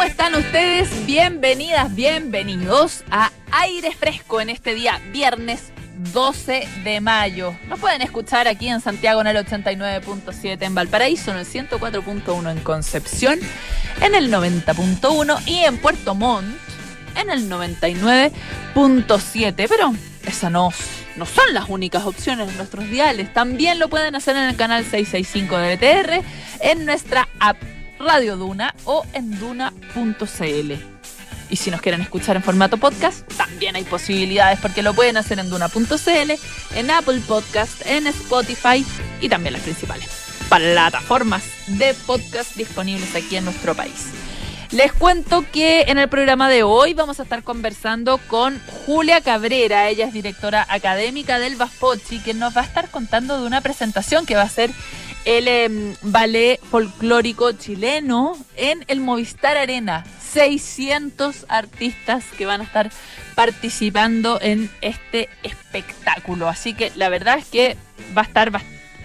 ¿Cómo están ustedes? Bienvenidas, bienvenidos a Aire Fresco en este día, viernes 12 de mayo. Nos pueden escuchar aquí en Santiago en el 89.7, en Valparaíso en el 104.1, en Concepción en el 90.1 y en Puerto Montt en el 99.7. Pero esas no, no son las únicas opciones en nuestros diales. También lo pueden hacer en el canal 665 de BTR, en nuestra app Radio Duna o en duna.cl. Y si nos quieren escuchar en formato podcast, también hay posibilidades porque lo pueden hacer en duna.cl, en Apple Podcast, en Spotify y también las principales plataformas de podcast disponibles aquí en nuestro país. Les cuento que en el programa de hoy vamos a estar conversando con Julia Cabrera, ella es directora académica del Baspochi, que nos va a estar contando de una presentación que va a ser el em, ballet folclórico chileno en el Movistar Arena. 600 artistas que van a estar participando en este espectáculo. Así que la verdad es que va a estar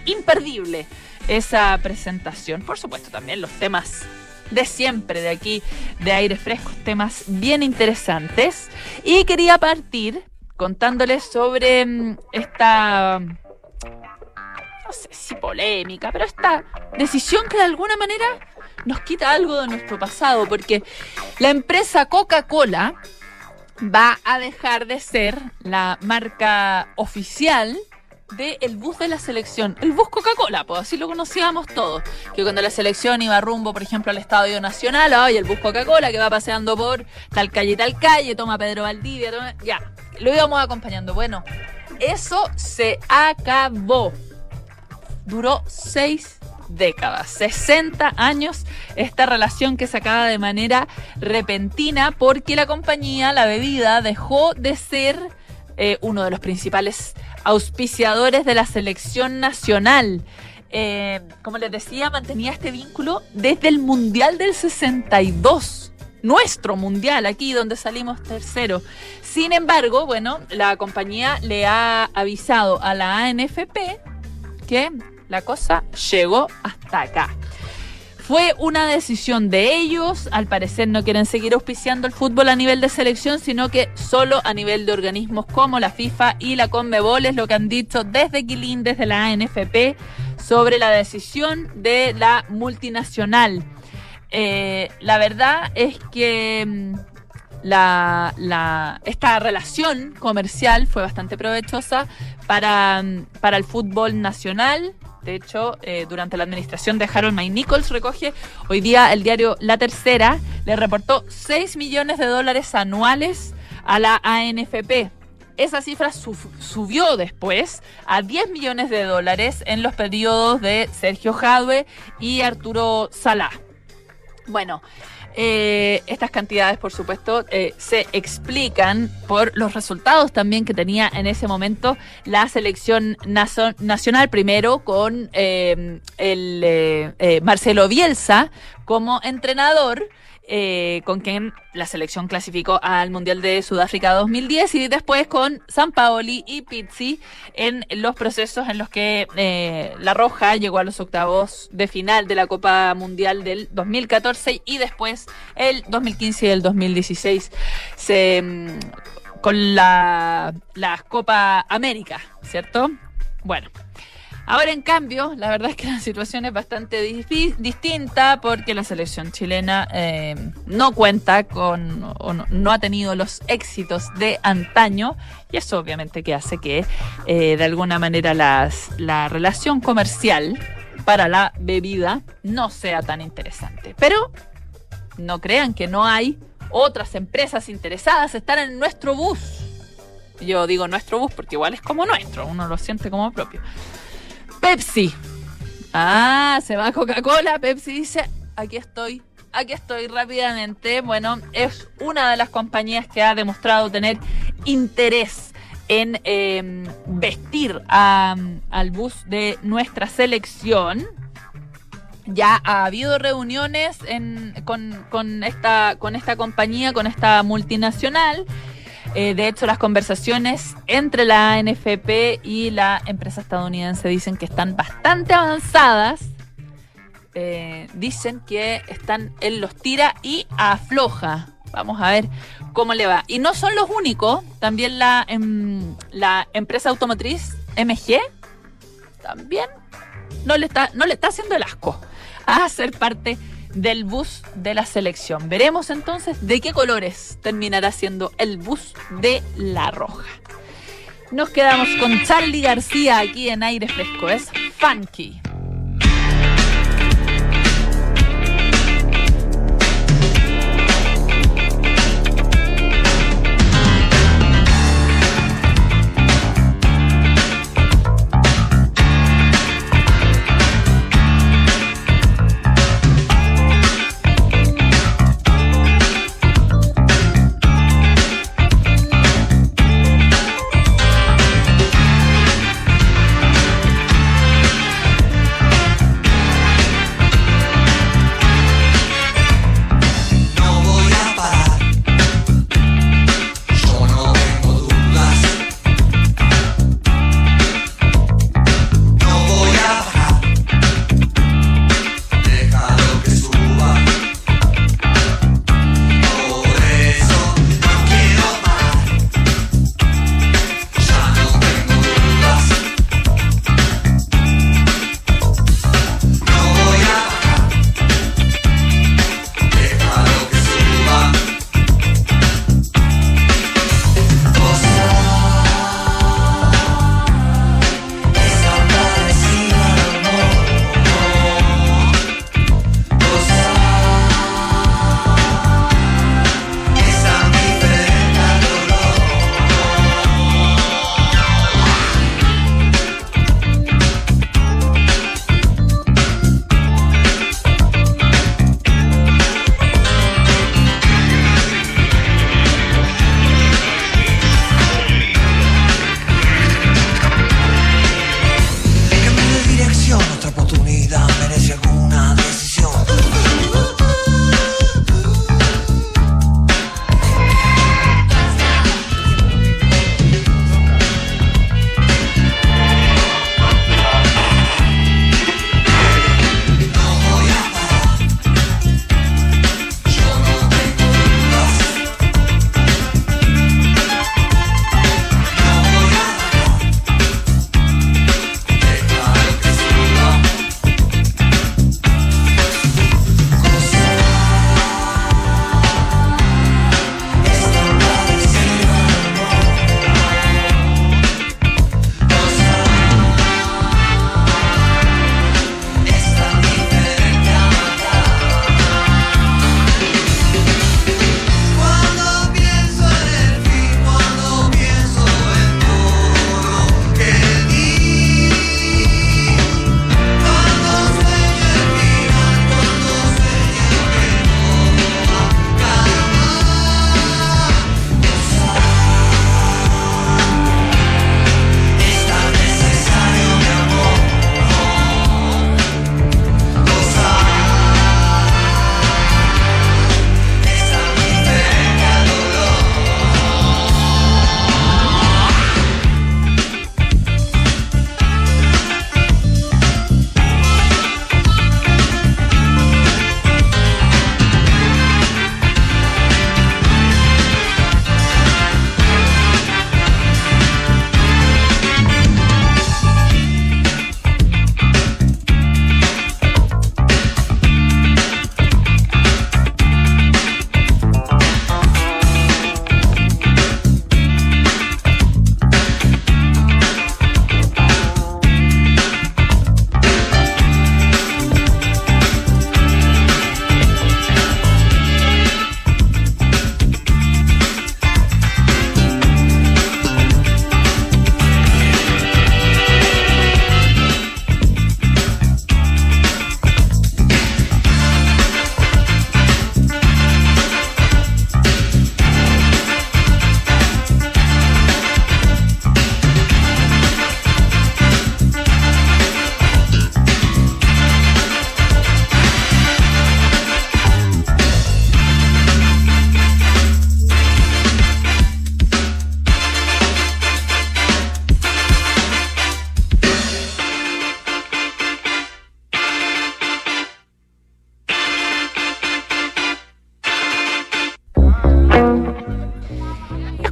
imperdible esa presentación. Por supuesto también los temas de siempre de aquí, de aire fresco, temas bien interesantes. Y quería partir contándoles sobre em, esta no sé si polémica, pero esta decisión que de alguna manera nos quita algo de nuestro pasado, porque la empresa Coca-Cola va a dejar de ser la marca oficial del bus de la selección, el bus Coca-Cola, pues así lo conocíamos todos, que cuando la selección iba rumbo, por ejemplo, al Estadio Nacional, ay, el bus Coca-Cola que va paseando por tal calle tal calle, toma Pedro Valdivia, ya, lo íbamos acompañando. Bueno, eso se acabó duró seis décadas, 60 años esta relación que se acaba de manera repentina porque la compañía, la bebida, dejó de ser eh, uno de los principales auspiciadores de la selección nacional. Eh, como les decía, mantenía este vínculo desde el Mundial del 62 nuestro mundial, aquí donde salimos tercero. Sin embargo, bueno, la compañía le ha avisado a la ANFP que la cosa llegó hasta acá. Fue una decisión de ellos, al parecer no quieren seguir auspiciando el fútbol a nivel de selección, sino que solo a nivel de organismos como la FIFA y la CONMEBOL es lo que han dicho desde Quilín, desde la ANFP, sobre la decisión de la multinacional. Eh, la verdad es que mm, esta relación comercial fue bastante provechosa para, mm, para el fútbol nacional, de hecho, eh, durante la administración de Harold May Nichols recoge hoy día el diario La Tercera, le reportó 6 millones de dólares anuales a la ANFP. Esa cifra subió después a 10 millones de dólares en los periodos de Sergio Jadwe y Arturo Salá. Bueno, eh, estas cantidades, por supuesto, eh, se explican por los resultados también que tenía en ese momento la selección nacional, primero con eh, el Marcelo Bielsa como entrenador. Eh, con quien la selección clasificó al Mundial de Sudáfrica 2010 y después con San Paoli y Pizzi en los procesos en los que eh, La Roja llegó a los octavos de final de la Copa Mundial del 2014 y después el 2015 y el 2016 se, mm, con la Copa América, ¿cierto? Bueno. Ahora, en cambio, la verdad es que la situación es bastante distinta porque la selección chilena eh, no cuenta con o no, ha tenido los éxitos de antaño y eso obviamente que hace que eh, de alguna manera la relación comercial para la bebida no sea tan interesante. Pero no crean que no hay otras empresas interesadas estar en nuestro bus. Yo digo nuestro bus porque igual es como nuestro, uno lo siente como propio. Pepsi. Ah, se va Coca-Cola. Pepsi dice, aquí estoy, aquí estoy rápidamente. Bueno, es una de las compañías que ha demostrado tener interés en em, vestir al bus de nuestra selección. Ya ha habido reuniones con esta compañía, con esta multinacional. Eh, de hecho, las conversaciones entre la ANFP y la empresa estadounidense dicen que están bastante avanzadas eh, dicen que están, él los tira y afloja. Vamos a ver cómo le va. Y no son los únicos, también la, em, la empresa automotriz MG también no le está, no le está haciendo el asco a ser parte del bus de la selección. Veremos entonces de qué colores terminará siendo el bus de la roja. Nos quedamos con Charlie García aquí en aire fresco. Es funky.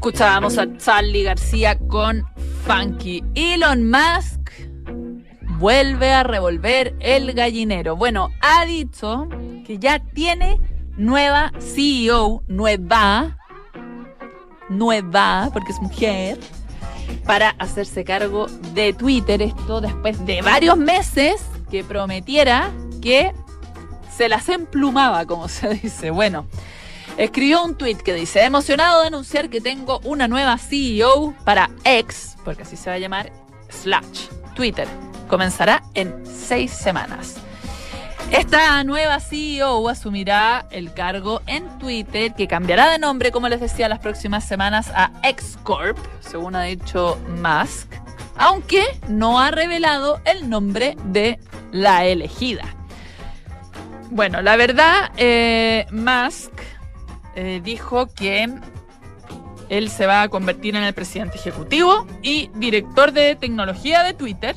Escuchábamos a Charlie García con Funky. Elon Musk vuelve a revolver el gallinero. Bueno, ha dicho que ya tiene nueva CEO, nueva, nueva, porque es mujer, para hacerse cargo de Twitter. Esto después de varios meses que prometiera que se las emplumaba, como se dice. Bueno, escribió un tweet que dice, emocionado de anunciar que tengo una nueva CEO para X, porque así se va a llamar, slash, Twitter. Comenzará en seis semanas. Esta nueva CEO asumirá el cargo en Twitter, que cambiará de nombre, como les decía, las próximas semanas a X Corp, según ha dicho Musk, aunque no ha revelado el nombre de la elegida. Bueno, la verdad, eh, Musk eh, dijo que él se va a convertir en el presidente ejecutivo y director de tecnología de Twitter,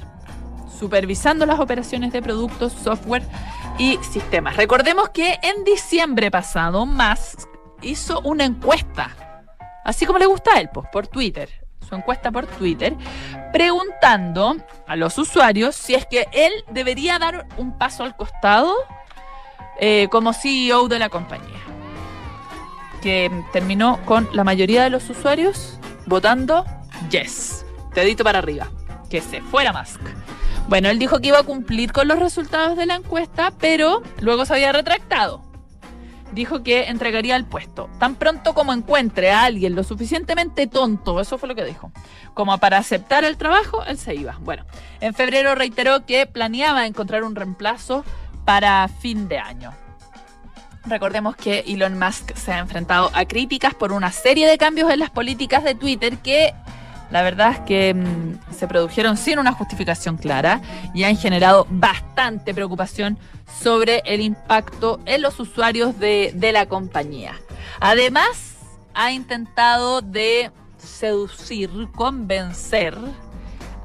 supervisando las operaciones de productos, software y sistemas. Recordemos que en diciembre pasado Musk hizo una encuesta, así como le gusta a él, pues, por Twitter, su encuesta por Twitter, preguntando a los usuarios si es que él debería dar un paso al costado eh, como CEO de la compañía. Que terminó con la mayoría de los usuarios votando yes. Dedito para arriba. Que se fuera Musk. Bueno, él dijo que iba a cumplir con los resultados de la encuesta, pero luego se había retractado. Dijo que entregaría el puesto. Tan pronto como encuentre a alguien lo suficientemente tonto, eso fue lo que dijo, como para aceptar el trabajo, él se iba. Bueno, en febrero reiteró que planeaba encontrar un reemplazo para fin de año. Recordemos que Elon Musk se ha enfrentado a críticas por una serie de cambios en las políticas de Twitter que la verdad es que mm, se produjeron sin una justificación clara y han generado bastante preocupación sobre el impacto en los usuarios de, de la compañía. Además, ha intentado de seducir, convencer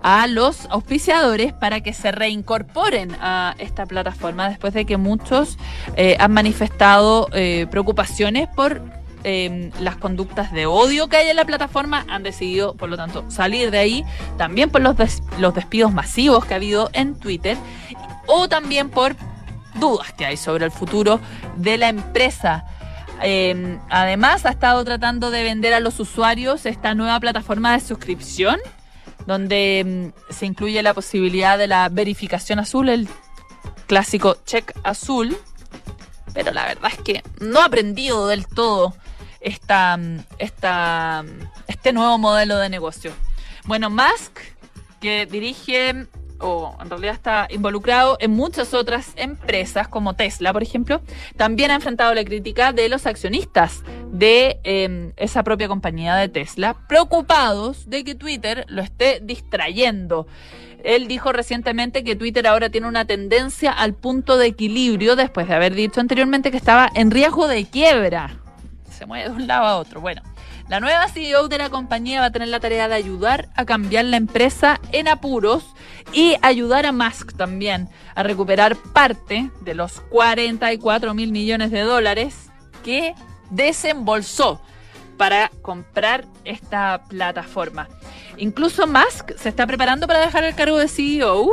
a los auspiciadores para que se reincorporen a esta plataforma después de que muchos eh, han manifestado eh, preocupaciones por eh, las conductas de odio que hay en la plataforma, han decidido, por lo tanto, salir de ahí, también por los, los despidos masivos que ha habido en Twitter, o también por dudas que hay sobre el futuro de la empresa. además, ha estado tratando de vender a los usuarios esta nueva plataforma de suscripción donde mm, se incluye la posibilidad de la verificación azul, el clásico check azul. Pero la verdad es que no ha aprendido del todo esta, mm, esta, mm, este nuevo modelo de negocio. Bueno, Musk, que dirige o en realidad está involucrado en muchas otras empresas como Tesla, por ejemplo, también ha enfrentado la crítica de los accionistas de em, esa propia compañía de Tesla, preocupados de que Twitter lo esté distrayendo. Él dijo recientemente que Twitter ahora tiene una tendencia al punto de equilibrio después de haber dicho anteriormente que estaba en riesgo de quiebra. Se mueve de un lado a otro. Bueno, la nueva CEO de la compañía va a tener la tarea de ayudar a cambiar la empresa en apuros y ayudar a Musk también a recuperar parte de los 44 mil millones de dólares que desembolsó para comprar esta plataforma. Incluso Musk se está preparando para dejar el cargo de CEO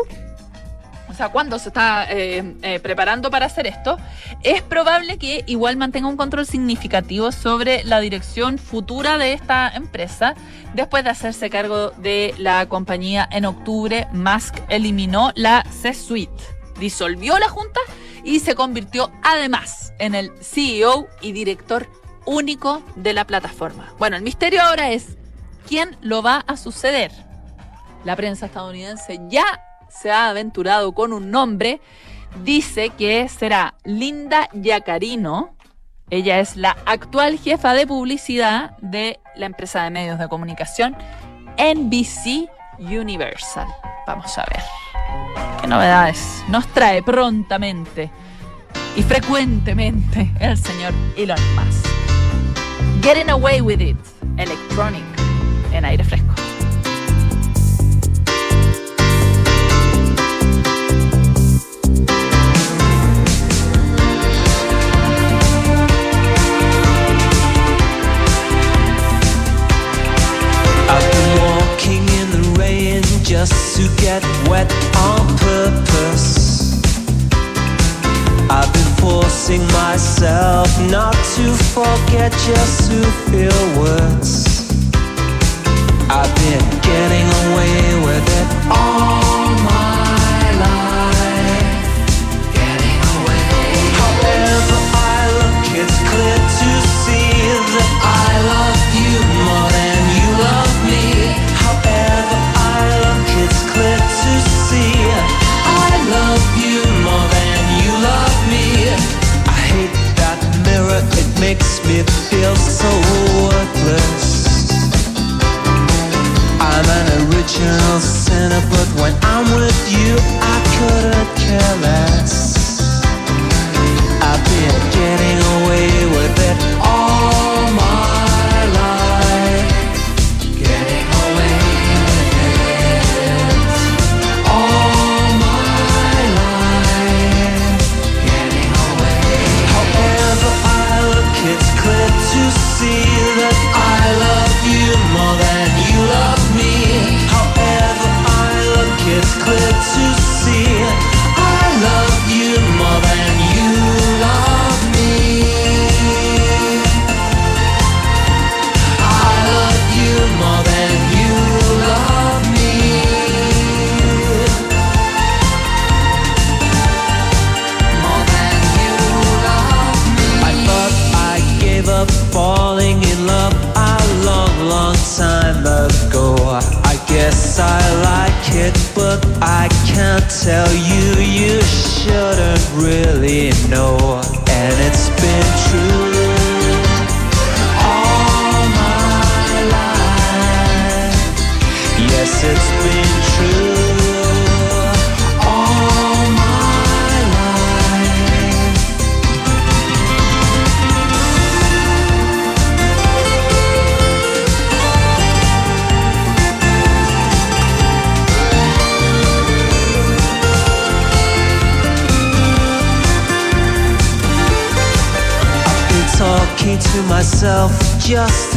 sea, cuando se está eh, eh, preparando para hacer esto, es probable que igual mantenga un control significativo sobre la dirección futura de esta empresa. Después de hacerse cargo de la compañía en octubre, Musk eliminó la C-Suite, disolvió la junta y se convirtió además en el CEO y director único de la plataforma. Bueno, el misterio ahora es quién lo va a suceder. La prensa estadounidense ya se ha aventurado con un nombre, dice que será Linda Yacarino. Ella es la actual jefa de publicidad de la empresa de medios de comunicación NBC Universal. Vamos a ver qué novedades nos trae prontamente y frecuentemente el señor Elon Musk. Getting Away with It, Electronic, en aire fresco. to forget just to feel words I've been getting away emotional center, but when I'm with you, I couldn't care less. can't tell you just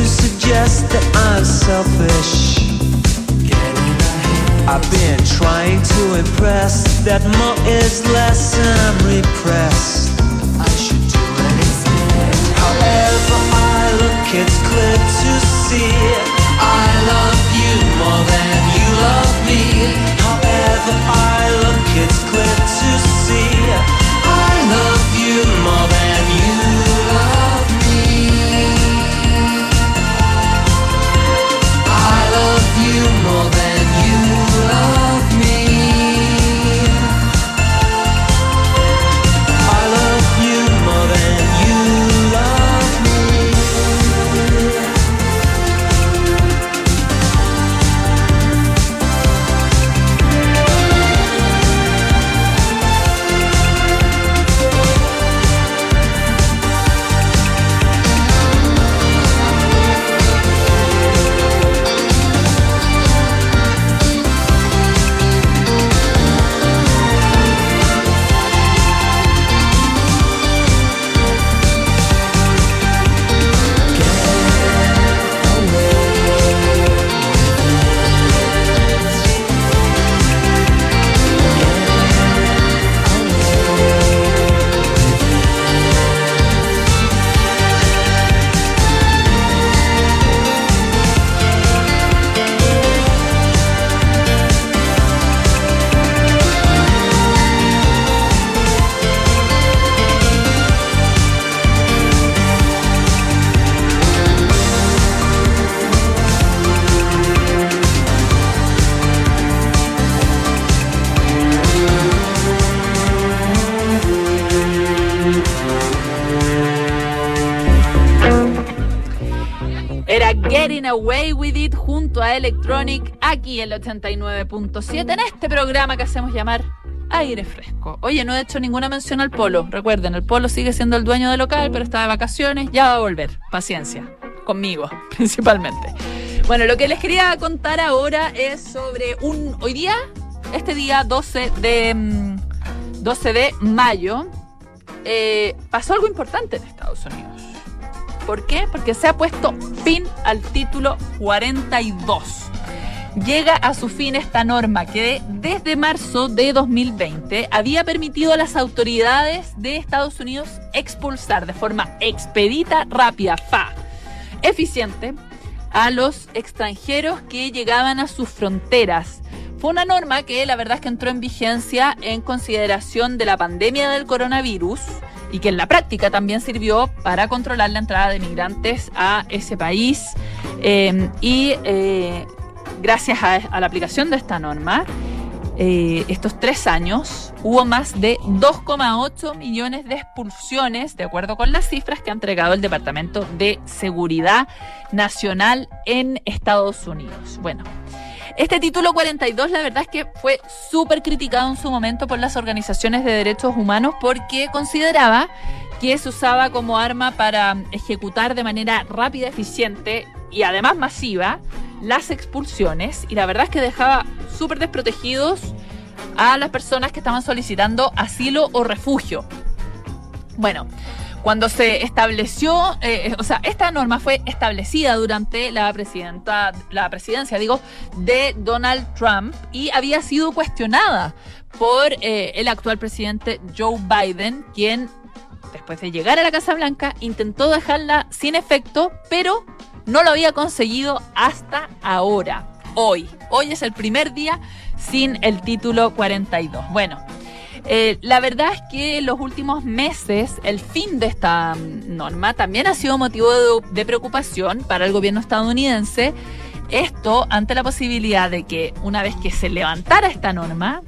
el 89.7 en este programa que hacemos llamar Aire Fresco. Oye, no he hecho ninguna mención al polo. Recuerden, el polo sigue siendo el dueño del local, pero está de vacaciones, ya va a volver. Paciencia, conmigo principalmente. Bueno, lo que les quería contar ahora es sobre un... Hoy día, este día 12 de, mm, 12 de mayo, eh, pasó algo importante en Estados Unidos. ¿Por qué? Porque se ha puesto fin al título 42 llega a su fin esta norma que desde marzo de 2020 había permitido a las autoridades de Estados Unidos expulsar de forma expedita, rápida, fa, eficiente a los extranjeros que llegaban a sus fronteras. Fue una norma que la verdad es que entró en vigencia en consideración de la pandemia del coronavirus y que en la práctica también sirvió para controlar la entrada de migrantes a ese país. Eh, y eh, gracias a, la aplicación de esta norma, eh, estos tres años hubo más de 2,8 millones de expulsiones, de acuerdo con las cifras que ha entregado el Departamento de Seguridad Nacional en Estados Unidos. Bueno. Este título 42 la verdad es que fue súper criticado en su momento por las organizaciones de derechos humanos porque consideraba que se usaba como arma para ejecutar de manera rápida, eficiente y además masiva las expulsiones y la verdad es que dejaba súper desprotegidos a las personas que estaban solicitando asilo o refugio. Bueno, cuando se estableció, eh, o sea, esta norma fue establecida durante la presidenta, la presidencia, digo, de Donald Trump y había sido cuestionada por eh, el actual presidente Joe Biden, quien después de llegar a la Casa Blanca intentó dejarla sin efecto, pero no lo había conseguido hasta ahora, hoy. Hoy es el primer día sin el título 42. Bueno, eh, la verdad es que en los últimos meses el fin de esta mm, norma también ha sido motivo de, preocupación para el gobierno estadounidense. Esto ante la posibilidad de que una vez que se levantara esta norma,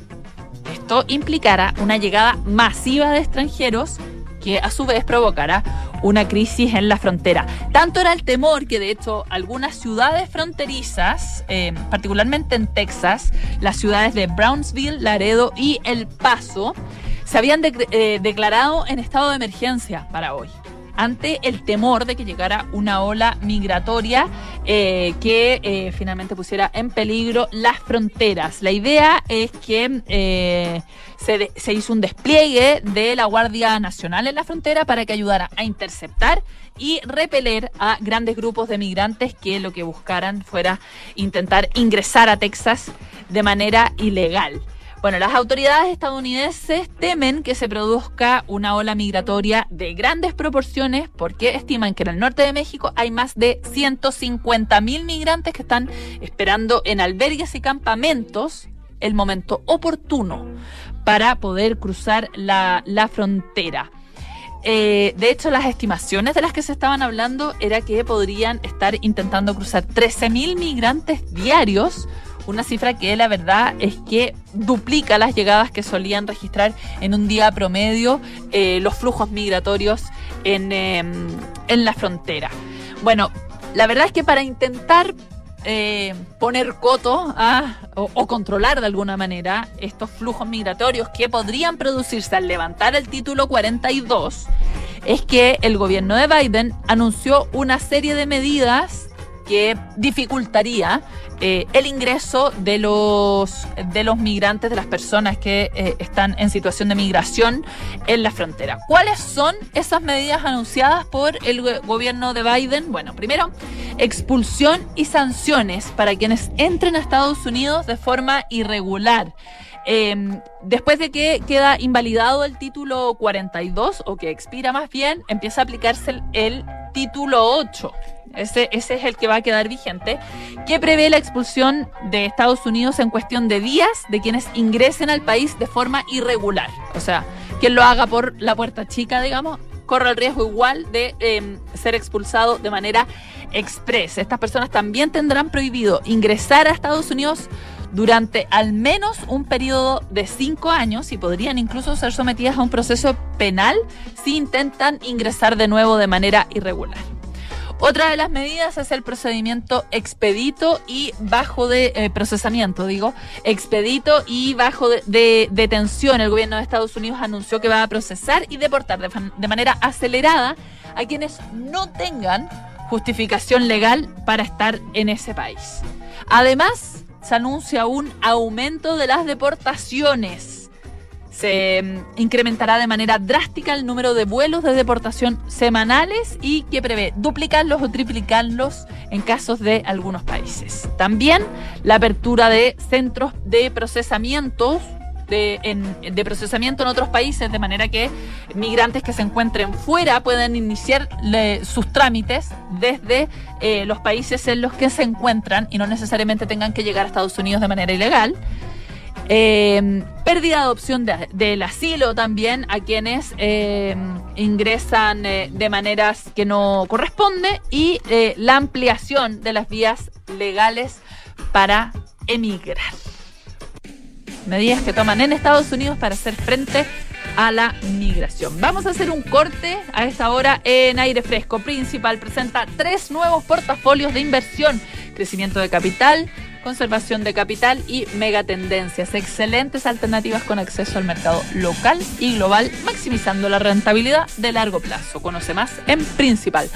esto implicara una llegada masiva de extranjeros que a su vez provocará una crisis en la frontera. Tanto era el temor que de hecho algunas ciudades fronterizas, eh, particularmente en Texas, las ciudades de Brownsville, Laredo y El Paso, se habían eh, declarado en estado de emergencia para hoy ante el temor de que llegara una ola migratoria eh, que eh, finalmente pusiera en peligro las fronteras. La idea es que eh, se, se, hizo un despliegue de la Guardia Nacional en la frontera para que ayudara a interceptar y repeler a grandes grupos de migrantes que lo que buscaran fuera intentar ingresar a Texas de manera ilegal. Bueno, las autoridades estadounidenses temen que se produzca una ola migratoria de grandes proporciones porque estiman que en el norte de México hay más de 150 mil migrantes que están esperando en albergues y campamentos el momento oportuno para poder cruzar la, la frontera. Eh, de hecho, las estimaciones de las que se estaban hablando era que podrían estar intentando cruzar 13 mil migrantes diarios una cifra que la verdad es que duplica las llegadas que solían registrar en un día promedio eh, los flujos migratorios en, eh, en, la frontera. Bueno, la verdad es que para intentar eh, poner coto a, o, o, controlar de alguna manera estos flujos migratorios que podrían producirse al levantar el título 42, es que el gobierno de Biden anunció una serie de medidas que dificultaría eh, el ingreso de los, de los migrantes, de las personas que eh, están en situación de migración en la frontera. ¿Cuáles son esas medidas anunciadas por el gobierno de Biden? Bueno, primero, expulsión y sanciones para quienes entren a Estados Unidos de forma irregular. Eh, después de que queda invalidado el título 42, o que expira más bien, empieza a aplicarse el título 8. Ese, es el que va a quedar vigente, que prevé la expulsión de Estados Unidos en cuestión de días de quienes ingresen al país de forma irregular. O sea, quien lo haga por la puerta chica, digamos, corre el riesgo igual de eh, ser expulsado de manera express. Estas personas también tendrán prohibido ingresar a Estados Unidos durante al menos un periodo de cinco años y podrían incluso ser sometidas a un proceso penal si intentan ingresar de nuevo de manera irregular. Otra de las medidas es el procedimiento expedito y bajo de eh, procesamiento, digo, expedito y bajo de, de, detención. El gobierno de Estados Unidos anunció que va a procesar y deportar de, de manera acelerada a quienes no tengan justificación legal para estar en ese país. Además, se anuncia un aumento de las deportaciones. Se mm, incrementará de manera drástica el número de vuelos de deportación semanales y que prevé duplicarlos o triplicarlos en casos de algunos países. También la apertura de centros de procesamientos de, en- de procesamiento en otros países, de manera que migrantes que se encuentren fuera pueden iniciar sus trámites desde eh, los países en los que se encuentran y no necesariamente tengan que llegar a Estados Unidos de manera ilegal. Eh, pérdida de opción de- del asilo también a quienes eh, ingresan eh, de maneras que no corresponde y eh, la ampliación de las vías legales para emigrar. Medidas que toman en Estados Unidos para hacer frente a la migración. Vamos a hacer un corte a esta hora en aire fresco. Principal presenta tres nuevos portafolios de inversión, crecimiento de capital, conservación de capital y megatendencias. Excelentes alternativas con acceso al mercado local y global, maximizando la rentabilidad de largo plazo. Conoce más en principal.cl.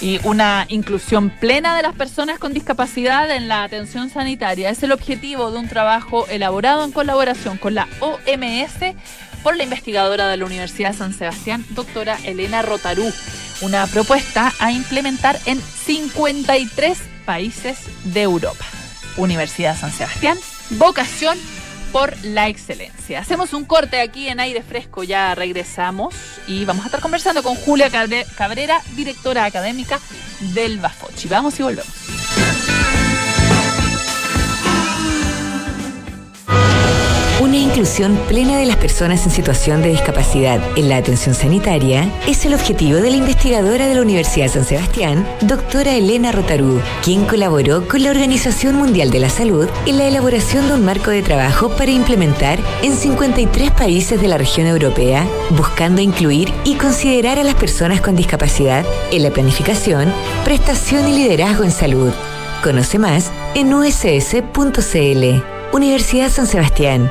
Y una inclusión plena de las personas con discapacidad en la atención sanitaria es el objetivo de un trabajo elaborado en colaboración con la OMS por la investigadora de la Universidad de San Sebastián, doctora Elena Rotarú. Una propuesta a implementar en 53 países de Europa. Universidad San Sebastián, vocación por la excelencia. Hacemos un corte aquí en aire fresco, ya regresamos y vamos a estar conversando con Julia Cabre- Cabrera, directora académica del Bafochi. Vamos y volvemos. Inclusión plena de las personas en situación de discapacidad en la atención sanitaria es el objetivo de la investigadora de la Universidad de San Sebastián, doctora Elena Rotarú, quien colaboró con la Organización Mundial de la Salud en la elaboración de un marco de trabajo para implementar en 53 países de la región europea, buscando incluir y considerar a las personas con discapacidad en la planificación, prestación y liderazgo en salud. Conoce más en uss.cl. Universidad San Sebastián.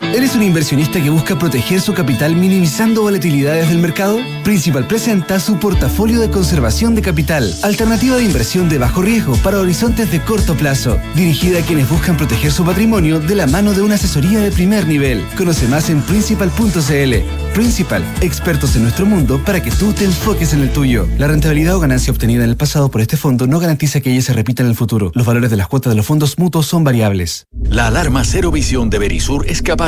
¿Eres un inversionista que busca proteger su capital minimizando volatilidades del mercado? Principal presenta su portafolio de conservación de capital, alternativa de inversión de bajo riesgo para horizontes de corto plazo, dirigida a quienes buscan proteger su patrimonio de la mano de una asesoría de primer nivel. Conoce más en principal.cl. Principal, expertos en nuestro mundo para que tú te enfoques en el tuyo. La rentabilidad o ganancia obtenida en el pasado por este fondo no garantiza que ella se repita en el futuro. Los valores de las cuotas de los fondos mutuos son variables. La alarma Cero Visión de Verisur es capaz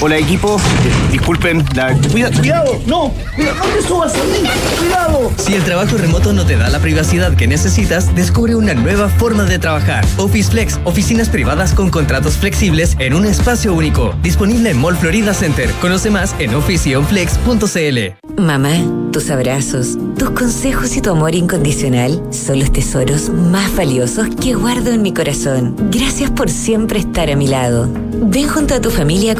Hola equipo, disculpen, la... Cuida- cuidado, no, cuidado, no te subas a mí, cuidado. Si el trabajo remoto no te da la privacidad que necesitas, descubre una nueva forma de trabajar. Office Flex, oficinas privadas con contratos flexibles en un espacio único. Disponible en Mall Florida Center. Conoce más en officionflex.cl. Mamá, tus abrazos, tus consejos y tu amor incondicional son los tesoros más valiosos que guardo en mi corazón. Gracias por siempre estar a mi lado. Ven junto a tu familia a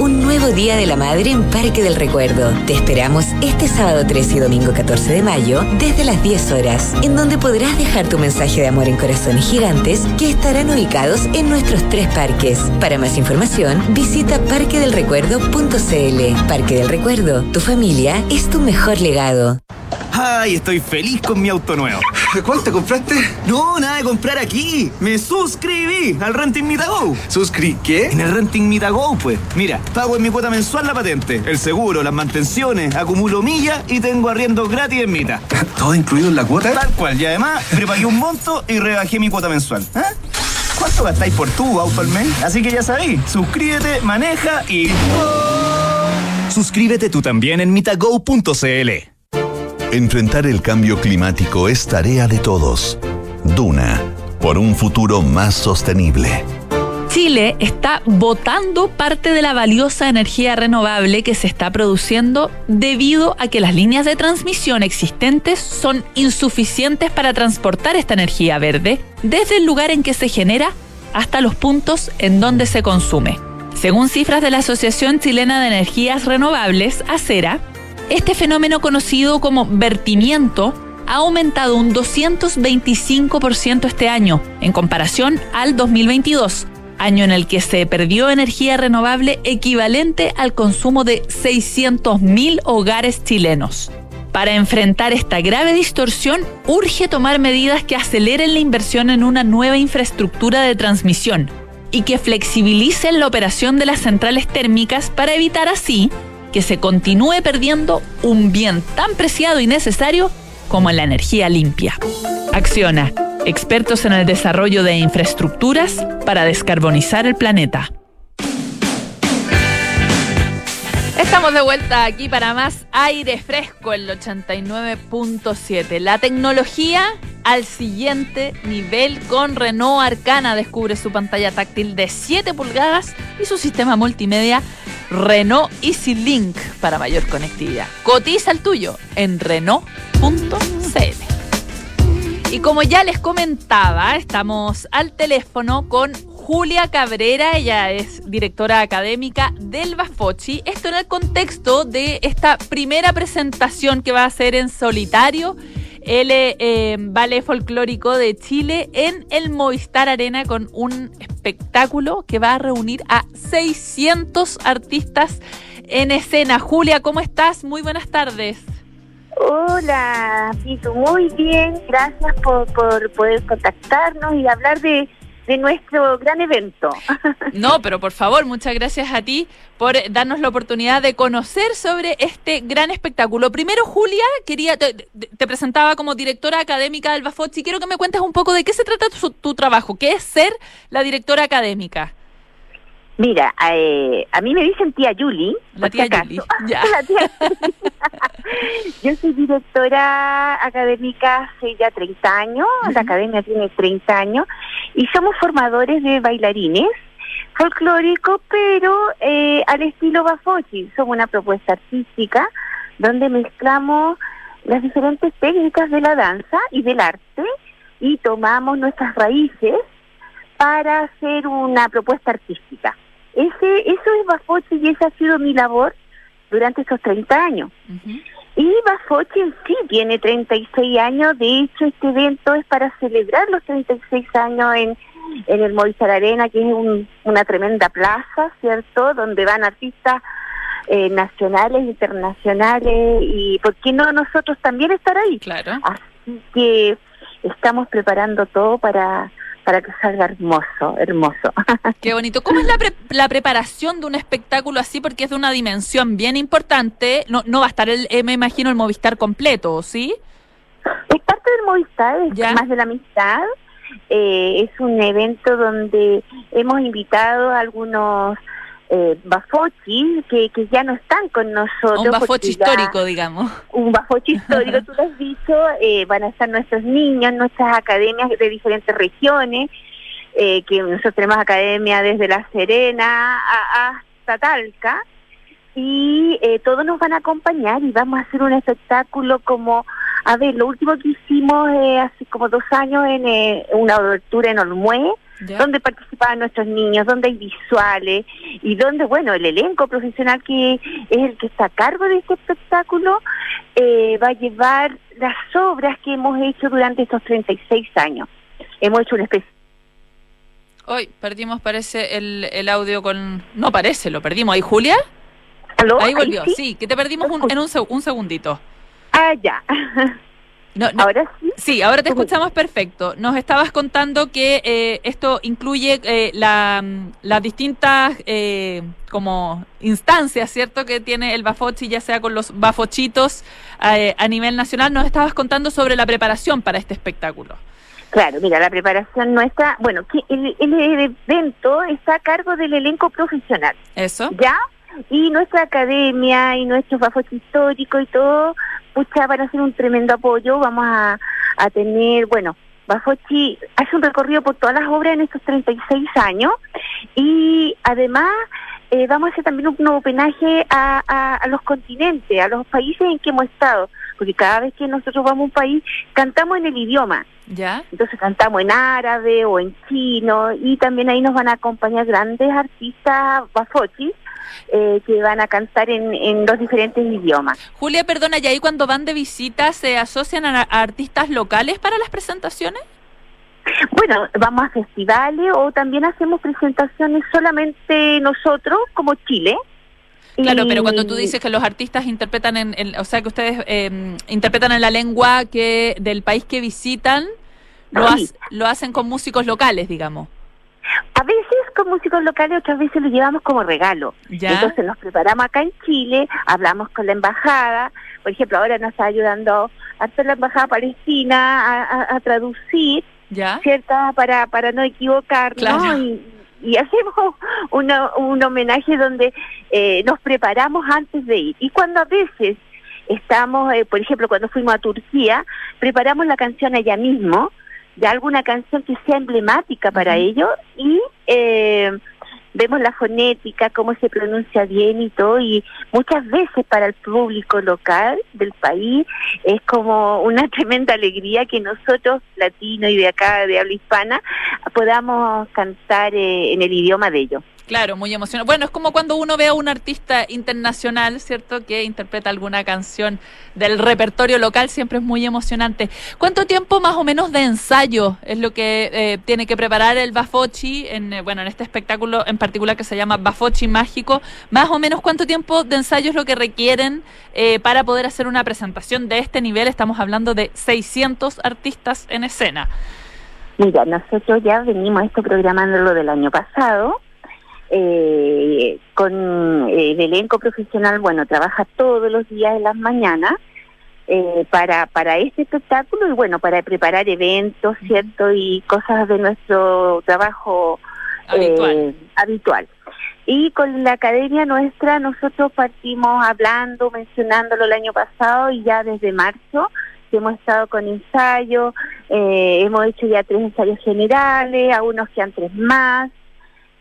un nuevo Día de la Madre en Parque del Recuerdo. Te esperamos este sábado 13 y domingo 14 de mayo desde las 10 horas, en donde podrás dejar tu mensaje de amor en corazones gigantes que estarán ubicados en nuestros tres parques. Para más información, visita parquedelrecuerdo.cl. Parque del Recuerdo, tu familia es tu mejor legado. Ay, estoy feliz con mi auto nuevo. ¿Cuál te compraste? No, nada de comprar aquí. Me suscribí al Renting Mitago. ¿Suscri qué? En el Renting Mitago, pues. Mira, pago en mi cuota mensual la patente, el seguro, las mantenciones, acumulo millas y tengo arriendo gratis en Mita. ¿Todo incluido en la cuota? Tal cual. Y además, prepagué un monto y rebajé mi cuota mensual. ¿Ah? ¿Cuánto gastáis por tu auto al mes? Así que ya sabéis, suscríbete, maneja y... Suscríbete tú también en mitago.cl. Enfrentar el cambio climático es tarea de todos. Duna, por un futuro más sostenible. Chile está botando parte de la valiosa energía renovable que se está produciendo debido a que las líneas de transmisión existentes son insuficientes para transportar esta energía verde desde el lugar en que se genera hasta los puntos en donde se consume. Según cifras de la Asociación Chilena de Energías Renovables, ACERA, este fenómeno conocido como vertimiento ha aumentado un 225% este año en comparación al 2022, año en el que se perdió energía renovable equivalente al consumo de 600.000 hogares chilenos. Para enfrentar esta grave distorsión, urge tomar medidas que aceleren la inversión en una nueva infraestructura de transmisión y que flexibilicen la operación de las centrales térmicas para evitar así que se continúe perdiendo un bien tan preciado y necesario como la energía limpia. Acciona, expertos en el desarrollo de infraestructuras para descarbonizar el planeta. Estamos de vuelta aquí para más aire fresco, el 89.7. La tecnología al siguiente nivel con Renault Arcana. Descubre su pantalla táctil de 7 pulgadas y su sistema multimedia Renault Easy Link para mayor conectividad. Cotiza el tuyo en Renault.cl. Y como ya les comentaba, estamos al teléfono con Julia Cabrera, ella es directora académica del Bafochi. Esto en el contexto de esta primera presentación que va a hacer en solitario el eh, Ballet Folclórico de Chile en el Movistar Arena con un espectáculo que va a reunir a 600 artistas en escena. Julia, ¿cómo estás? Muy buenas tardes. Hola, Pitu, muy bien. Gracias por, por poder contactarnos y hablar de, de nuestro gran evento. No, pero por favor, muchas gracias a ti por darnos la oportunidad de conocer sobre este gran espectáculo. Primero, Julia, quería te, presentaba como directora académica del Bafochi. Quiero que me cuentes un poco de qué se trata tu trabajo, qué es ser la directora académica. Mira, eh, a mí me dicen tía Yuli. La tía Yuli. Ya. La tía. Yo soy directora académica hace ya 30 años, la academia tiene 30 años, y somos formadores de bailarines folclóricos, pero eh, al estilo Bafochi. Somos una propuesta artística donde mezclamos las diferentes técnicas de la danza y del arte y tomamos nuestras raíces para hacer una propuesta artística. Ese, eso es Bafochi y esa ha sido mi labor durante estos 30 años. Y Bafochi en sí tiene 36 años, de hecho este evento es para celebrar los 36 años en, en el Movistar Arena, que es un- una tremenda plaza, ¿cierto? Donde van artistas eh, nacionales, internacionales, y ¿por qué no nosotros también estar ahí? Claro. Así que estamos preparando todo para, para que salga hermoso, hermoso. Qué bonito. ¿Cómo es la, pre- la preparación de un espectáculo así? Porque es de una dimensión bien importante. No, no va a estar, el, eh, me imagino, el Movistar completo, ¿sí? Es parte del Movistar, es Ya. más de la amistad. Eh, es un evento donde hemos invitado a algunos eh, bafochis que, que ya no están con nosotros. Un bafochi ya- histórico, digamos. Un bafochi histórico, tú lo has dicho. eh, van a estar nuestros niños, nuestras academias de diferentes regiones, eh, que nosotros tenemos academia desde La Serena a- hasta Talca. Y eh, todos nos van a acompañar y vamos a hacer un espectáculo como, a ver, lo último que hicimos eh, hace como dos años en eh, una abertura en Olmué, ¿Ya? donde participaban nuestros niños, donde hay visuales y donde, bueno, el elenco profesional que es el que está a cargo de este espectáculo eh, va a llevar las obras que hemos hecho durante estos 36 años. Hemos hecho una especie Hoy perdimos, parece, el, el audio con... No parece, lo perdimos. ¿Ahí, Julia? ¿Aló? Ahí volvió. sí? Sí, que te perdimos un- en un, un segundito. Ah, ya. No, no, Ahora sí. Sí, ahora te escuchamos perfecto. Nos estabas contando que eh, esto incluye eh, la, las distintas eh, como instancias, ¿cierto? Que tiene el Bafochi, ya sea con los bafochitos eh, a nivel nacional. Nos estabas contando sobre la preparación para este espectáculo. Claro, mira, la preparación nuestra, bueno, el, el evento está a cargo del elenco profesional. Eso. ¿Ya? Y nuestra academia y nuestro bafochi histórico y todo, pucha, van a hacer un tremendo apoyo. Vamos a, a tener, bueno, Bafochi hace un recorrido por todas las obras en estos 36 años y además eh, vamos a hacer también un homenaje a, a, a, los continentes, a los países en que hemos estado, porque cada vez que nosotros vamos a un país cantamos en el idioma. ¿Ya? Entonces cantamos en árabe o en chino y también ahí nos van a acompañar grandes artistas bafochis eh, que van a cantar en, en los diferentes idiomas. Julia, perdona, ¿y ahí cuando van de visita se asocian a, a artistas locales para las presentaciones? Bueno, vamos a festivales o también hacemos presentaciones solamente nosotros, como Chile. Claro, pero cuando tú dices que los artistas interpretan en, en o sea, que ustedes eh, interpretan en la lengua que del país que visitan, lo, Sí. ha- lo hacen con músicos locales, digamos. A veces con músicos locales, otras veces lo llevamos como regalo. ¿Ya? Entonces nos preparamos acá en Chile, hablamos con la embajada, por ejemplo, ahora nos está ayudando hasta la embajada palestina a, a- a traducir, ¿Ya? ¿cierta? Para, para no equivocarnos Claro. y, y hacemos una- un homenaje donde eh, nos preparamos antes de ir. Y cuando a veces estamos, eh, por ejemplo, cuando fuimos a Turquía, preparamos la canción allá mismo, de alguna canción que sea emblemática para ellos y eh, vemos la fonética, cómo se pronuncia bien y todo, y muchas veces para el público local del país es como una tremenda alegría que nosotros, latinos y de acá, de habla hispana, podamos cantar eh, en el idioma de ellos. Claro, muy emocionante. Bueno, es como cuando uno ve a un artista internacional, ¿cierto? Que interpreta alguna canción del repertorio local, siempre es muy emocionante. ¿Cuánto tiempo más o menos de ensayo es lo que eh, tiene que preparar el Bafochi, en, eh, bueno, en este espectáculo en particular que se llama Bafochi Mágico? Más o menos cuánto tiempo de ensayo es lo que requieren eh, para poder hacer una presentación de este nivel? Estamos hablando de 600 artistas en escena. Mira, nosotros ya venimos esto programándolo del año pasado. Eh, con eh, el elenco profesional, bueno, trabaja todos los días en las mañanas eh, para, para este espectáculo y bueno, para preparar eventos, ¿cierto? Y cosas de nuestro trabajo Habitual. eh, habitual. Y con la academia nuestra nosotros partimos hablando, mencionándolo el año pasado y ya desde marzo que hemos estado con ensayos, hemos hecho ya tres ensayos generales, a unos quedan tres más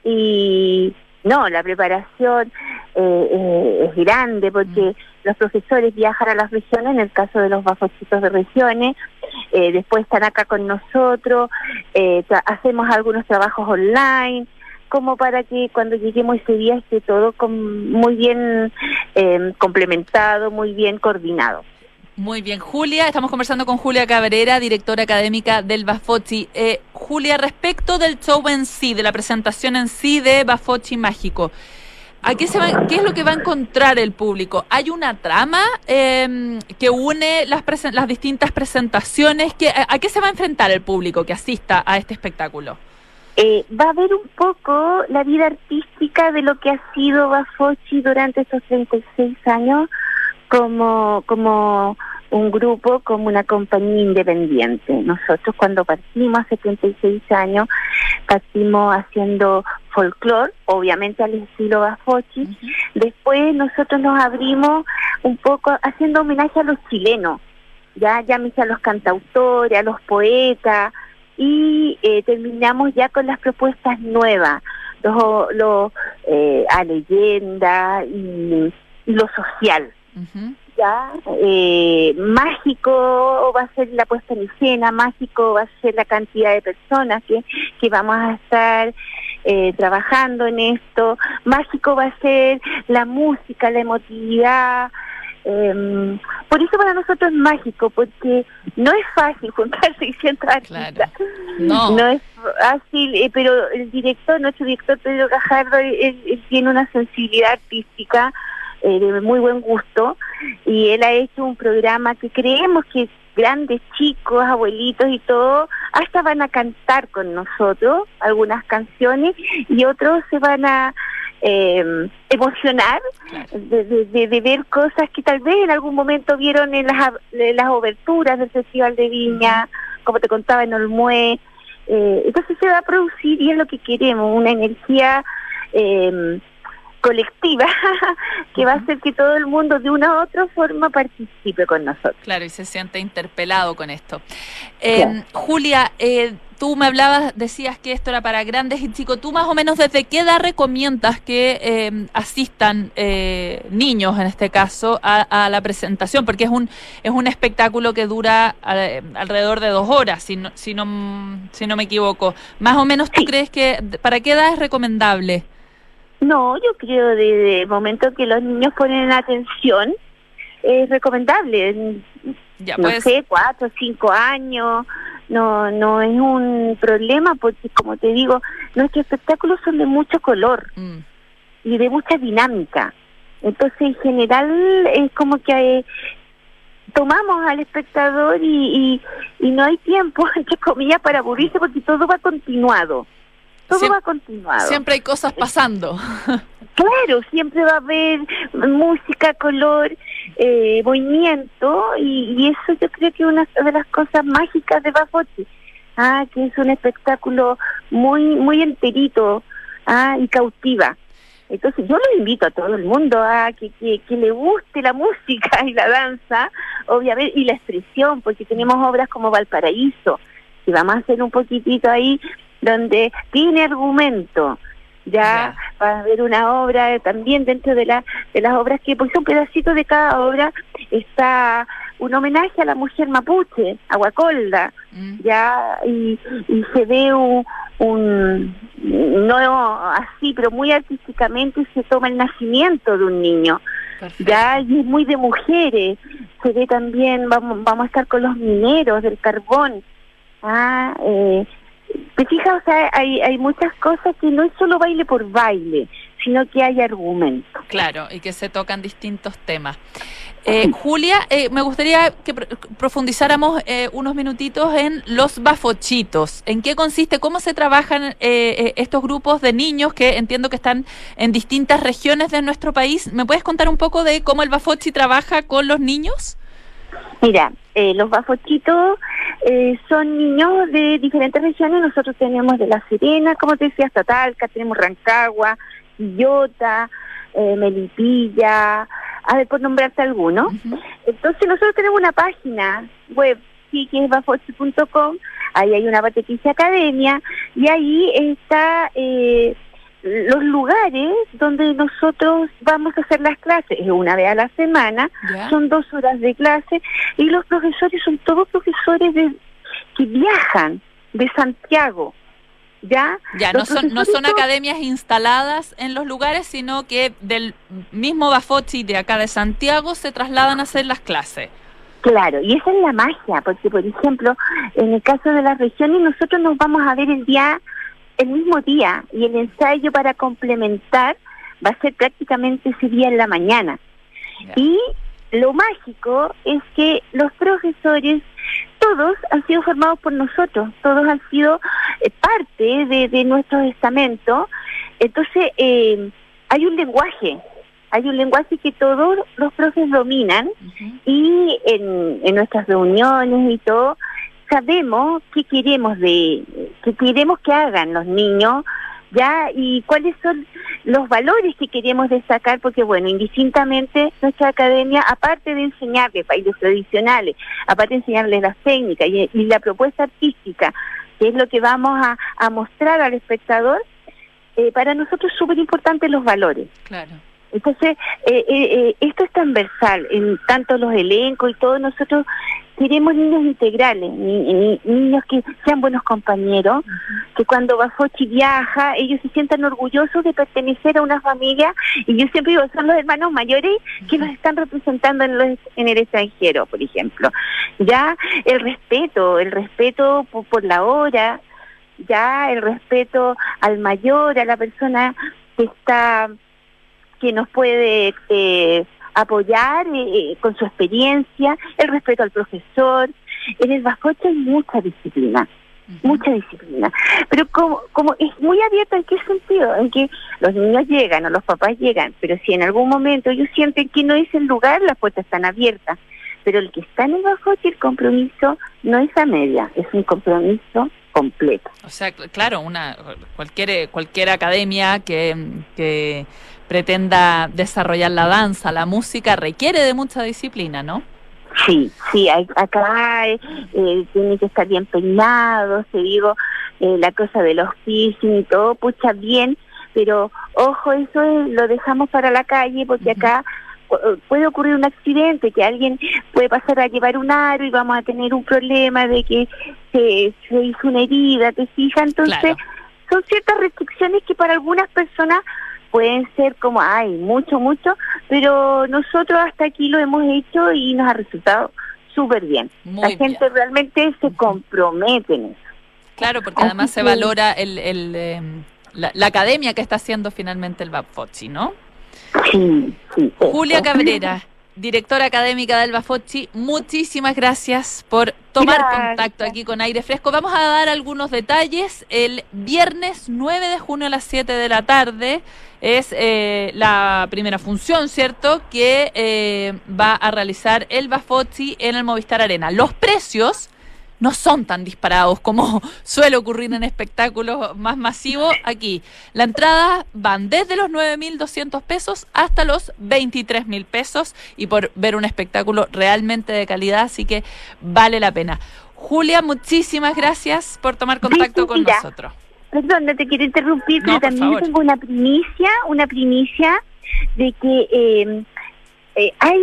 y no, la preparación eh, eh, es grande porque los profesores viajan a las regiones, en el caso de los bafocitos de regiones, eh, después están acá con nosotros, eh, hacemos algunos trabajos online, como para que cuando lleguemos ese día esté todo con, muy bien complementado, muy bien coordinado. Muy bien, Julia, estamos conversando con Julia Cabrera, directora académica del Bafochi. Eh, Julia, respecto del show en sí, de la presentación en sí de Bafochi Mágico, ¿a qué, se va, qué es lo que va a encontrar el público? ¿Hay una trama eh, que une las, las distintas presentaciones? A, qué se va a enfrentar el público que asista a este espectáculo? Eh, va a haber un poco la vida artística de lo que ha sido Bafochi durante estos 36 años como, como un grupo, como una compañía independiente. Nosotros cuando partimos hace 36 años, partimos haciendo folclore, obviamente al estilo Bafochi. Después nosotros nos abrimos un poco haciendo homenaje a los chilenos, ya llámese a los cantautores, a los poetas, y eh, terminamos ya con las propuestas nuevas, los, los, eh, a leyenda y, y lo social. Ya, eh, mágico va a ser la puesta en escena, mágico va a ser la cantidad de personas que, que vamos a estar eh, trabajando en esto, mágico va a ser la música, la emotividad, eh, por eso para nosotros es mágico, porque no es fácil juntar 600 artistas. No. es fácil, eh, pero el director, nuestro director Pedro Cajardo, él, él tiene una sensibilidad artística eh, de muy buen gusto y él ha hecho un programa que creemos que grandes chicos, abuelitos y todo, hasta van a cantar con nosotros algunas canciones y otros se van a eh, emocionar de, de- de- ver cosas que tal vez en algún momento vieron en las, en las oberturas del Festival de Viña como te contaba, en Olmué. Eh, entonces se va a producir y es lo que queremos, una energía eh, colectiva que va a hacer que todo el mundo de una u otra forma participe con nosotros. Claro, y se siente interpelado con esto. Eh, Julia, eh, tú me hablabas, decías que esto era para grandes y chicos. ¿Tú más o menos desde qué edad recomiendas que eh, asistan eh, niños, en este caso, a, a, la presentación? Porque es un es un espectáculo que dura alrededor de dos horas, si no, si no, si no me equivoco. Más o menos, ¿tú sí. crees que para qué edad es recomendable? No, yo creo desde el momento que los niños ponen atención, es recomendable. Ya, no pues. sé, cuatro, cinco años, no, no es un problema porque, como te digo, nuestros espectáculos son de mucho color Mm. y de mucha dinámica. Entonces, en general, es como que eh, tomamos al espectador y, y, y no hay tiempo, entre comillas, para aburrirse porque todo va continuado. Todo Siem- va continuado. Siempre hay cosas pasando. Claro, siempre va a haber música, color, eh, movimiento y, y eso yo creo que es una de las cosas mágicas de Bafochi. Ah, que es un espectáculo muy muy enterito ah, y cautiva. Entonces yo lo invito a todo el mundo a que, que, que le guste la música y la danza, obviamente, y la expresión, porque tenemos obras como Valparaíso, que vamos a hacer un poquitito ahí donde tiene argumento. Ya va a haber una obra también dentro de, la, de las obras que, pues un pedacito de cada obra está un homenaje a la mujer mapuche, a Guacolda, Mm. ya, y, y se ve un, un, no así, pero muy artísticamente se toma el nacimiento de un niño, Perfecto. ya, y es muy de mujeres, se ve también, vamos, vamos a estar con los mineros del carbón, ah, eh, te fijas, o sea, hay, hay muchas cosas que no es solo baile por baile, sino que hay argumento. Claro, y que se tocan distintos temas. Eh, Julia, eh, me gustaría que pro- profundizáramos eh, unos minutitos en los bafochitos. ¿En qué consiste? ¿Cómo se trabajan eh, eh, estos grupos de niños que entiendo que están en distintas regiones de nuestro país? ¿Me puedes contar un poco de cómo el bafochi trabaja con los niños? Mira, eh, los bafochitos eh, son niños de diferentes regiones. Nosotros tenemos de La Serena, como te decía, hasta Talca, tenemos Rancagua, Quillota, eh, Melipilla, a ver, por nombrarte algunos. Entonces nosotros tenemos una página web, sí, que es bafochi.com, ahí hay una parte que dice academia, y ahí está... Eh, los lugares donde nosotros vamos a hacer las clases, es una vez a la semana, ¿Ya? son dos horas de clase y los profesores son todos profesores de, que viajan de Santiago, ¿ya? Ya, no son, no son academias instaladas en los lugares, sino que del mismo bafochi de acá de Santiago se trasladan a hacer las clases. Claro, y esa es la magia, porque por ejemplo, en el caso de las regiones, nosotros nos vamos a ver el día, el mismo día, y el ensayo para complementar va a ser prácticamente ese día en la mañana. Y lo mágico es que los profesores, todos han sido formados por nosotros, todos han sido eh, parte de, de nuestro estamento. Entonces, eh, hay un lenguaje, hay un lenguaje que todos los profes dominan y en, en nuestras reuniones y todo sabemos qué queremos de qué queremos que hagan los niños ya y cuáles son los valores que queremos destacar porque bueno indistintamente nuestra academia aparte de enseñarles bailes tradicionales aparte de enseñarles las técnicas y, y la propuesta artística que es lo que vamos a, a mostrar al espectador eh, para nosotros es súper importante los valores Claro. entonces, eh, eh, eh, esto es transversal, en tanto los elencos y todo, nosotros queremos niños integrales, ni- ni- niños que sean buenos compañeros, que cuando Bafochi viaja, ellos se sientan orgullosos de pertenecer a una familia, y yo siempre digo, son los hermanos mayores que los están representando en, los- en el extranjero, por ejemplo. Ya el respeto, el respeto por, por la hora, ya el respeto al mayor, a la persona que está que nos puede eh, apoyar eh, con su experiencia, el respeto al profesor. En el Bafoche hay mucha disciplina, mucha disciplina. Pero como, como es muy abierta, ¿en qué sentido? En que los niños llegan o los papás llegan, pero si en algún momento ellos sienten que no es el lugar, las puertas están abiertas. pero el que está en el Bafochi, el compromiso no es a media, es un compromiso completo. O sea, cl- claro, una cualquier cualquier academia que, que pretenda desarrollar la danza, la música, requiere de mucha disciplina, ¿no? Sí, sí, acá eh, eh, tiene que estar bien peinado, te digo, eh, la cosa de los piercing y todo, pucha bien, pero ojo, eso es- lo dejamos para la calle porque acá pu- puede ocurrir un accidente, que alguien puede pasar a llevar un aro y vamos a tener un problema de que se, se hizo una herida, ¿te fijas? Entonces, Claro. son ciertas restricciones que para algunas personas pueden ser como, ay, mucho, mucho, pero nosotros hasta aquí lo hemos hecho y nos ha resultado súper bien. Muy La gente realmente se compromete en eso. Claro, porque Así además se que- valora el, el, eh, la, la academia que está haciendo finalmente el Bafocci, ¿no? Sí, sí. Julia. Cabrera, directora académica del Bafocci, muchísimas gracias por tomar Gracias. contacto aquí con Aire Fresco. Vamos a dar algunos detalles. El viernes 9 de junio a las 7 de la tarde es eh, la primera función, ¿cierto?, que eh, va a realizar el Bafocci en el Movistar Arena. Los precios no son tan disparados como suele ocurrir en espectáculos más masivos aquí. La entrada van desde los 9.200 pesos hasta los 23.000 pesos y por ver un espectáculo realmente de calidad, así que vale la pena. Julia, muchísimas gracias por tomar contacto con nosotros. Perdón, no te quiero interrumpir, No, pero también favor. tengo una primicia, una primicia de que eh, eh, hay,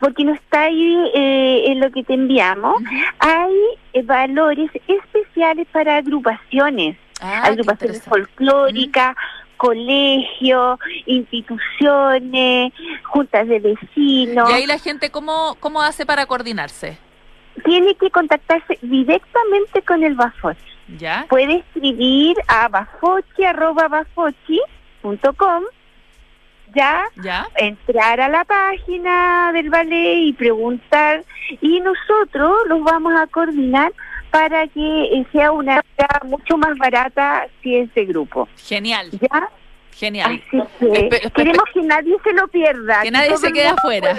porque no está ahí eh, en lo que te enviamos, hay eh, valores especiales para agrupaciones, Ah, agrupaciones folclóricas, colegios, instituciones, juntas de vecinos. Y ahí la gente, ¿cómo, cómo hace para coordinarse? Tiene que contactarse directamente con el Bafochi. ¿Ya? puede escribir a bafochi.com ya ¿Ya? entrar a la página del ballet y preguntar y nosotros los vamos a coordinar para que eh, sea una obra mucho más barata si es de grupo Genial, ya genial. así que Espe- queremos que nadie se lo pierda Que nadie se quede afuera.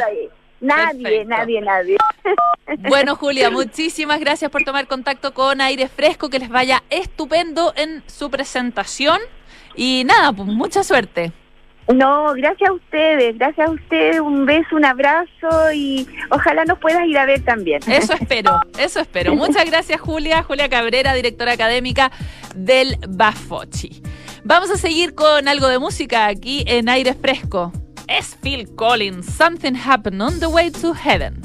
nadie Perfecto. nadie nadie Bueno, Julia, muchísimas gracias por tomar contacto con Aire Fresco, que les vaya estupendo en su presentación. Y nada, pues mucha suerte. No, gracias a ustedes, gracias a ustedes, un beso, un abrazo y ojalá nos puedas ir a ver también. Eso espero, eso espero. Muchas gracias, Julia. Julia Cabrera, directora académica del Bafochi. Vamos a seguir con algo de música aquí en Aire Fresco. Es Phil Collins, Something Happened on the Way to Heaven.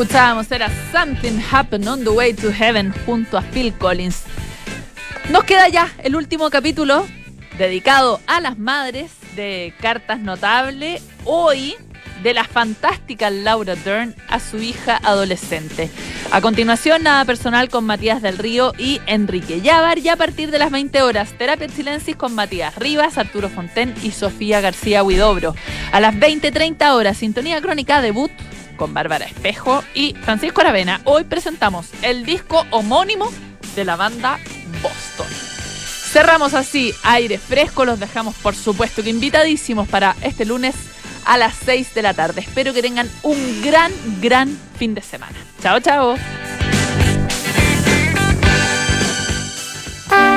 Escuchábamos era Something Happened on the Way to Heaven junto a Phil Collins. Nos queda ya el último capítulo dedicado a las madres de Cartas Notable. Hoy de la fantástica Laura Dern a su hija adolescente. A continuación, nada personal con Matías del Río y Enrique Llávar y a partir de las 20 horas, Terapia Silencis con Matías Rivas, Arturo Fonten y Sofía García Huidobro. A las 20.30 horas, Sintonía Crónica debut con Bárbara Espejo y Francisco Aravena. Hoy presentamos el disco homónimo de la banda Boston. Cerramos así aire fresco, los dejamos por supuesto que invitadísimos para este lunes a las 6 de la tarde. Espero que tengan un gran, gran fin de semana. Chao, chao.